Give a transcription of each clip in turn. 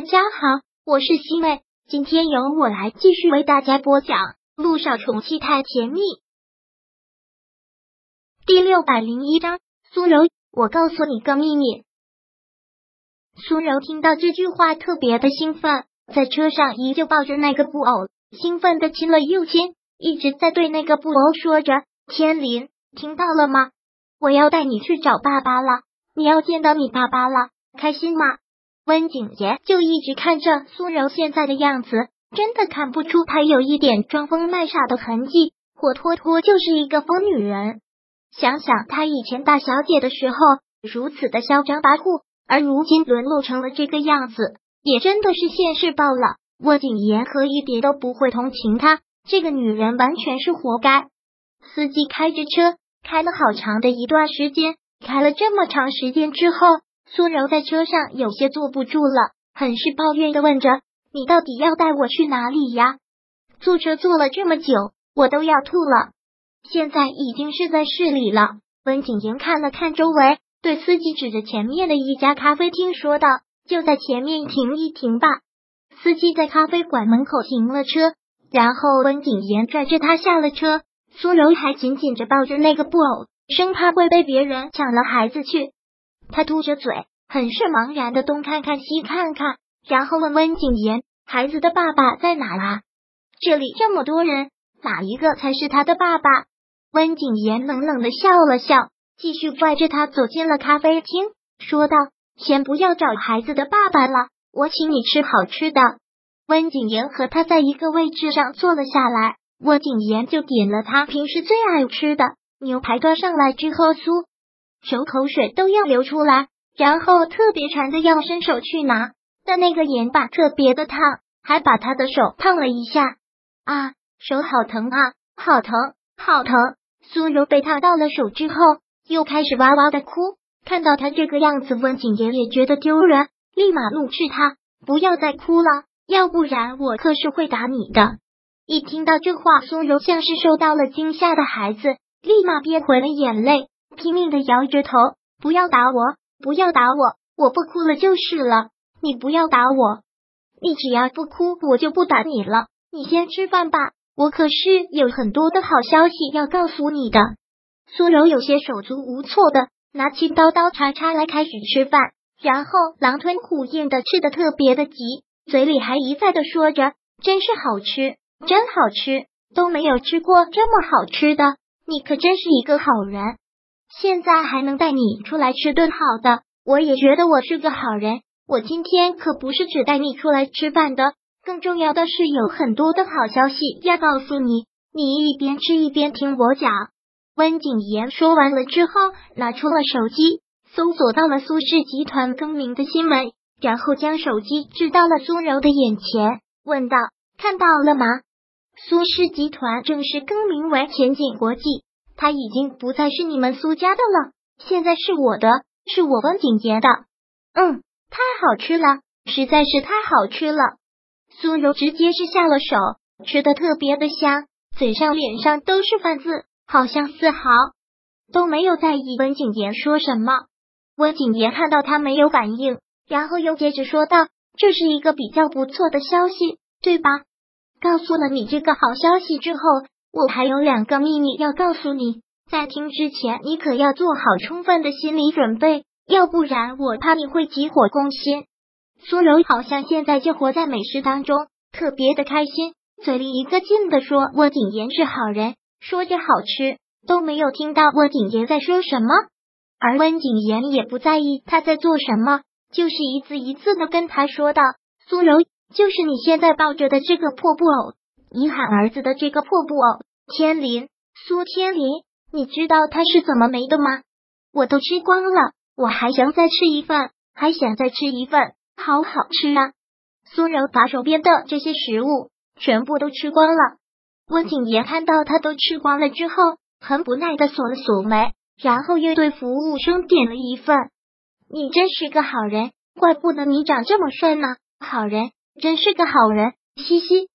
大家好，我是西妹，今天由我来继续为大家播讲《路上宠妻太甜蜜》第六百零一章。苏柔，我告诉你个秘密。苏柔听到这句话特别的兴奋，在车上依旧抱着那个布偶，兴奋的亲了又亲，一直在对那个布偶说着：“天林，听到了吗？我要带你去找爸爸了，你要见到你爸爸了，开心吗？”温景言就一直看着苏柔现在的样子，真的看不出她有一点装疯卖傻的痕迹，活脱脱就是一个疯女人。想想她以前大小姐的时候如此的嚣张跋扈，而如今沦落成了这个样子，也真的是现世报了。温景言可一点都不会同情她，这个女人完全是活该。司机开着车开了好长的一段时间，开了这么长时间之后。苏柔在车上有些坐不住了，很是抱怨的问着：“你到底要带我去哪里呀？坐车坐了这么久，我都要吐了。现在已经是在市里了。”温景言看了看周围，对司机指着前面的一家咖啡厅说道：“就在前面停一停吧。”司机在咖啡馆门口停了车，然后温景言拽着他下了车。苏柔还紧紧着抱着那个布偶，生怕会被别人抢了孩子去。他嘟着嘴，很是茫然的东看看西看看，然后问温景言：“孩子的爸爸在哪啦？这里这么多人，哪一个才是他的爸爸？”温景言冷冷的笑了笑，继续拽着他走进了咖啡厅，说道：“先不要找孩子的爸爸了，我请你吃好吃的。”温景言和他在一个位置上坐了下来，温景言就点了他平时最爱吃的牛排，端上来之后酥。手口水都要流出来，然后特别馋的要伸手去拿，但那个盐巴特别的烫，还把他的手烫了一下。啊，手好疼啊，好疼，好疼！苏柔被烫到了手之后，又开始哇哇的哭。看到他这个样子，温景言也觉得丢人，立马怒斥他不要再哭了，要不然我可是会打你的。一听到这话，苏柔像是受到了惊吓的孩子，立马憋回了眼泪。拼命的摇着头，不要打我，不要打我，我不哭了就是了。你不要打我，你只要不哭，我就不打你了。你先吃饭吧，我可是有很多的好消息要告诉你的。苏柔有些手足无措的拿起刀刀叉叉来开始吃饭，然后狼吞虎咽的吃的特别的急，嘴里还一再的说着：“真是好吃，真好吃，都没有吃过这么好吃的。你可真是一个好人。”现在还能带你出来吃顿好的，我也觉得我是个好人。我今天可不是只带你出来吃饭的，更重要的是有很多的好消息要告诉你。你一边吃一边听我讲。温景言说完了之后，拿出了手机，搜索到了苏氏集团更名的新闻，然后将手机支到了苏柔的眼前，问道：“看到了吗？苏氏集团正式更名为前景国际。”他已经不再是你们苏家的了，现在是我的，是我温景杰的。嗯，太好吃了，实在是太好吃了。苏柔直接是下了手，吃的特别的香，嘴上脸上都是饭字，好像丝毫都没有在意温景言说什么。温景言看到他没有反应，然后又接着说道：“这是一个比较不错的消息，对吧？告诉了你这个好消息之后。”我还有两个秘密要告诉你，在听之前，你可要做好充分的心理准备，要不然我怕你会急火攻心。苏柔好像现在就活在美食当中，特别的开心，嘴里一个劲的说温景言是好人，说着好吃，都没有听到温景言在说什么，而温景言也不在意他在做什么，就是一字一字的跟他说道：“苏柔，就是你现在抱着的这个破布偶。”你喊儿子的这个破布偶，天林，苏天林，你知道他是怎么没的吗？我都吃光了，我还想再吃一份，还想再吃一份，好好吃啊！苏柔把手边的这些食物全部都吃光了。温景言看到他都吃光了之后，很不耐的锁了锁眉，然后又对服务生点了一份。你真是个好人，怪不得你长这么帅呢！好人，真是个好人，嘻嘻。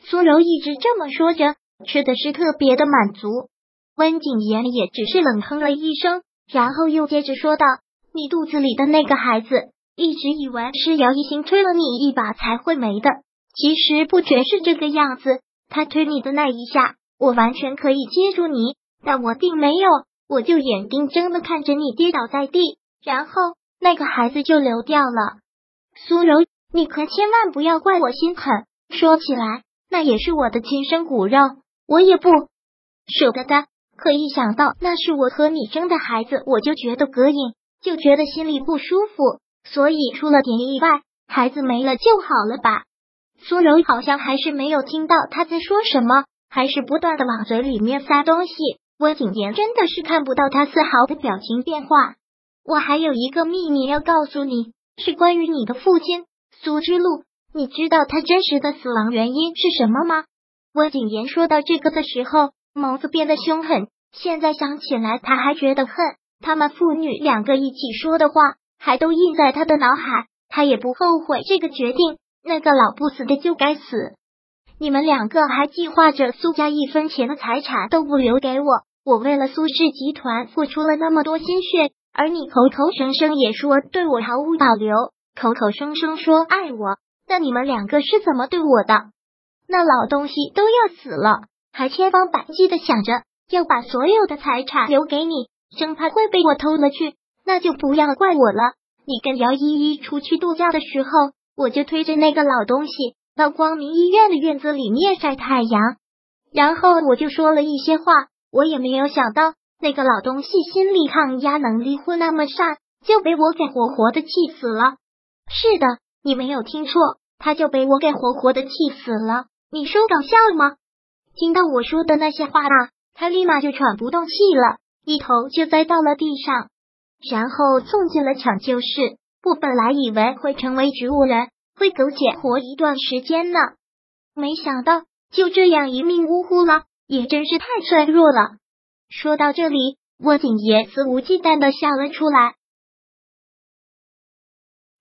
苏柔一直这么说着，吃的是特别的满足。温景言也只是冷哼了一声，然后又接着说道：“你肚子里的那个孩子一直以为是姚一星推了你一把才会没的，其实不全是这个样子。他推你的那一下，我完全可以接住你，但我并没有，我就眼睁睁的看着你跌倒在地，然后那个孩子就流掉了。苏柔，你可千万不要怪我心狠。说起来，那也是我的亲生骨肉，我也不舍得的。可一想到那是我和你生的孩子，我就觉得膈应，就觉得心里不舒服。所以出了点意外，孩子没了就好了吧？苏柔好像还是没有听到他在说什么，还是不断的往嘴里面塞东西。温景言真的是看不到他丝毫的表情变化。我还有一个秘密要告诉你，是关于你的父亲苏之路。你知道他真实的死亡原因是什么吗？温景言说到这个的时候，眸子变得凶狠。现在想起来，他还觉得恨。他们父女两个一起说的话。还都印在他的脑海，他也不后悔这个决定。那个老不死的就该死！你们两个还计划着苏家一分钱的财产都不留给我。我为了苏氏集团付出了那么多心血，而你口口声声也说对我毫无保留，口口声声说爱我。那你们两个是怎么对我的？那老东西都要死了，还千方百计的想着要把所有的财产留给你，生怕会被我偷了去。那就不要怪我了。你跟姚依依出去度假的时候，我就推着那个老东西到光明医院的院子里面晒太阳，然后我就说了一些话。我也没有想到那个老东西心理抗压能力会那么差，就被我给活活的气死了。是的，你没有听错，他就被我给活活的气死了。你说搞笑吗？听到我说的那些话啊，他立马就喘不动气了，一头就栽到了地上。然后送进了抢救室。我本来以为会成为植物人，会苟且活一段时间呢，没想到就这样一命呜呼了，也真是太脆弱了。说到这里，温景言肆无忌惮的笑了出来。